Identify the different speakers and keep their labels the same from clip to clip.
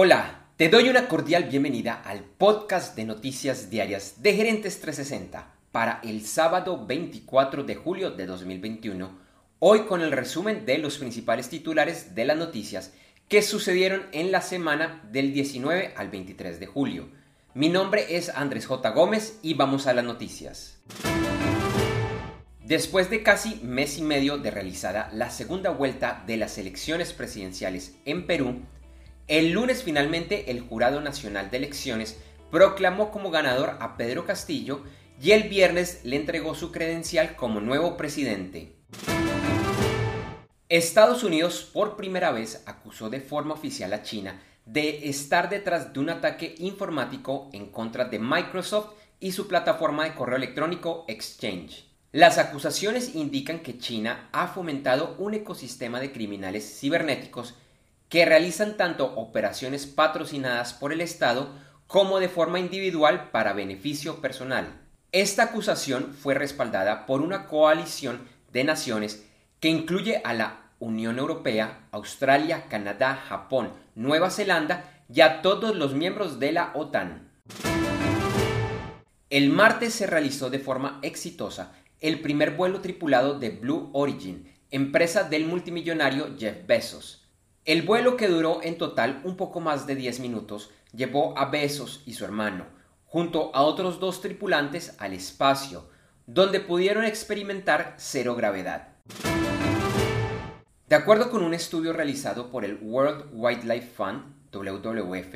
Speaker 1: Hola, te doy una cordial bienvenida al podcast de noticias diarias de Gerentes 360 para el sábado 24 de julio de 2021, hoy con el resumen de los principales titulares de las noticias que sucedieron en la semana del 19 al 23 de julio. Mi nombre es Andrés J. Gómez y vamos a las noticias. Después de casi mes y medio de realizada la segunda vuelta de las elecciones presidenciales en Perú, el lunes finalmente el Jurado Nacional de Elecciones proclamó como ganador a Pedro Castillo y el viernes le entregó su credencial como nuevo presidente. Estados Unidos por primera vez acusó de forma oficial a China de estar detrás de un ataque informático en contra de Microsoft y su plataforma de correo electrónico Exchange. Las acusaciones indican que China ha fomentado un ecosistema de criminales cibernéticos que realizan tanto operaciones patrocinadas por el Estado como de forma individual para beneficio personal. Esta acusación fue respaldada por una coalición de naciones que incluye a la Unión Europea, Australia, Canadá, Japón, Nueva Zelanda y a todos los miembros de la OTAN. El martes se realizó de forma exitosa el primer vuelo tripulado de Blue Origin, empresa del multimillonario Jeff Bezos. El vuelo que duró en total un poco más de 10 minutos llevó a Bezos y su hermano, junto a otros dos tripulantes, al espacio, donde pudieron experimentar cero gravedad. De acuerdo con un estudio realizado por el World Wildlife Fund, WWF,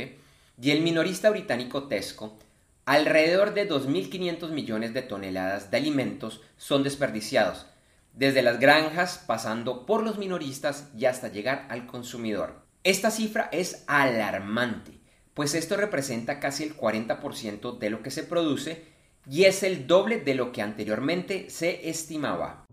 Speaker 1: y el minorista británico Tesco, alrededor de 2.500 millones de toneladas de alimentos son desperdiciados, desde las granjas pasando por los minoristas y hasta llegar al consumidor. Esta cifra es alarmante, pues esto representa casi el 40% de lo que se produce y es el doble de lo que anteriormente se estimaba.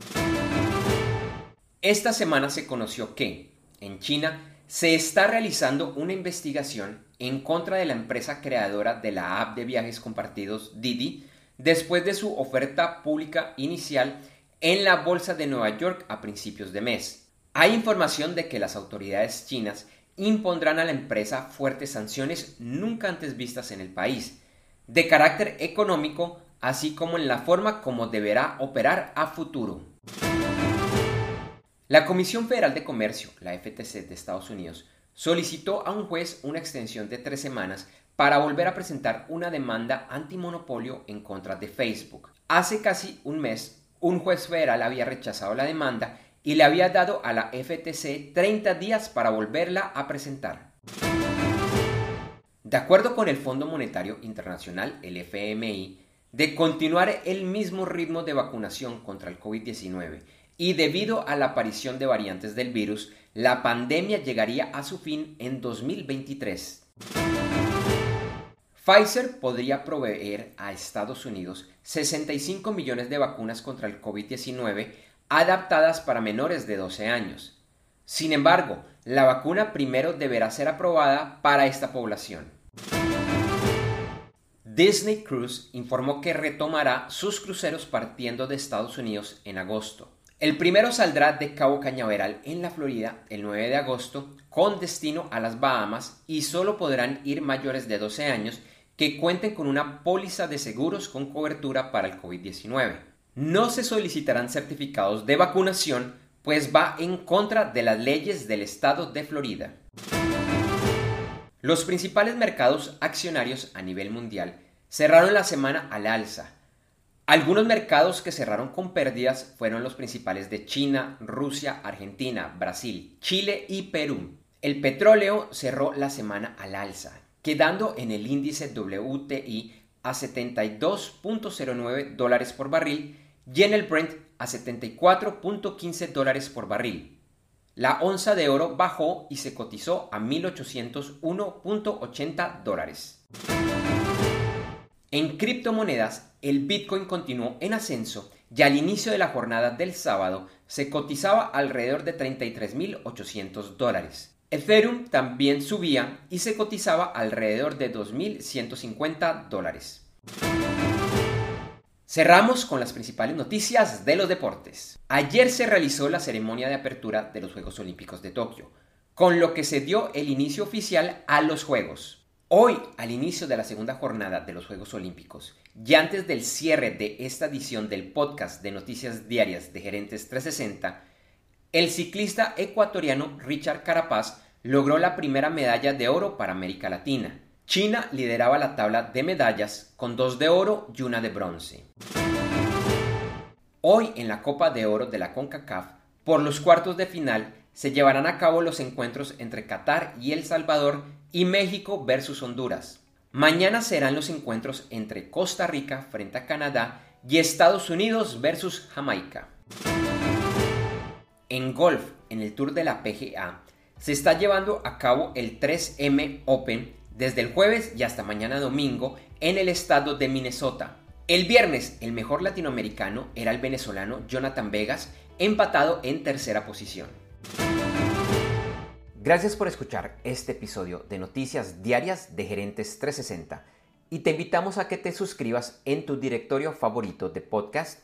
Speaker 1: Esta semana se conoció que, en China, se está realizando una investigación en contra de la empresa creadora de la app de viajes compartidos Didi después de su oferta pública inicial en la Bolsa de Nueva York a principios de mes. Hay información de que las autoridades chinas impondrán a la empresa fuertes sanciones nunca antes vistas en el país, de carácter económico, así como en la forma como deberá operar a futuro. La Comisión Federal de Comercio, la FTC de Estados Unidos, solicitó a un juez una extensión de tres semanas para volver a presentar una demanda antimonopolio en contra de Facebook. Hace casi un mes, un juez federal había rechazado la demanda y le había dado a la FTC 30 días para volverla a presentar. De acuerdo con el Fondo Monetario Internacional, el FMI, de continuar el mismo ritmo de vacunación contra el COVID-19 y debido a la aparición de variantes del virus, la pandemia llegaría a su fin en 2023. Pfizer podría proveer a Estados Unidos 65 millones de vacunas contra el COVID-19 adaptadas para menores de 12 años. Sin embargo, la vacuna primero deberá ser aprobada para esta población. Disney Cruise informó que retomará sus cruceros partiendo de Estados Unidos en agosto. El primero saldrá de Cabo Cañaveral en la Florida el 9 de agosto con destino a las Bahamas y solo podrán ir mayores de 12 años que cuenten con una póliza de seguros con cobertura para el COVID-19. No se solicitarán certificados de vacunación, pues va en contra de las leyes del estado de Florida. Los principales mercados accionarios a nivel mundial cerraron la semana al alza. Algunos mercados que cerraron con pérdidas fueron los principales de China, Rusia, Argentina, Brasil, Chile y Perú. El petróleo cerró la semana al alza, quedando en el índice WTI a 72.09 dólares por barril y en el Brent a 74.15 dólares por barril. La onza de oro bajó y se cotizó a 1.801.80 dólares. En criptomonedas, el Bitcoin continuó en ascenso y al inicio de la jornada del sábado se cotizaba alrededor de 33.800 dólares. Ethereum también subía y se cotizaba alrededor de 2.150 dólares. Cerramos con las principales noticias de los deportes. Ayer se realizó la ceremonia de apertura de los Juegos Olímpicos de Tokio, con lo que se dio el inicio oficial a los Juegos. Hoy, al inicio de la segunda jornada de los Juegos Olímpicos, y antes del cierre de esta edición del podcast de noticias diarias de Gerentes 360, el ciclista ecuatoriano Richard Carapaz logró la primera medalla de oro para América Latina. China lideraba la tabla de medallas con dos de oro y una de bronce. Hoy en la Copa de Oro de la CONCACAF, por los cuartos de final, se llevarán a cabo los encuentros entre Qatar y El Salvador y México versus Honduras. Mañana serán los encuentros entre Costa Rica frente a Canadá y Estados Unidos versus Jamaica. En golf, en el Tour de la PGA, se está llevando a cabo el 3M Open desde el jueves y hasta mañana domingo en el estado de Minnesota. El viernes, el mejor latinoamericano era el venezolano Jonathan Vegas, empatado en tercera posición. Gracias por escuchar este episodio de Noticias Diarias de Gerentes 360 y te invitamos a que te suscribas en tu directorio favorito de podcast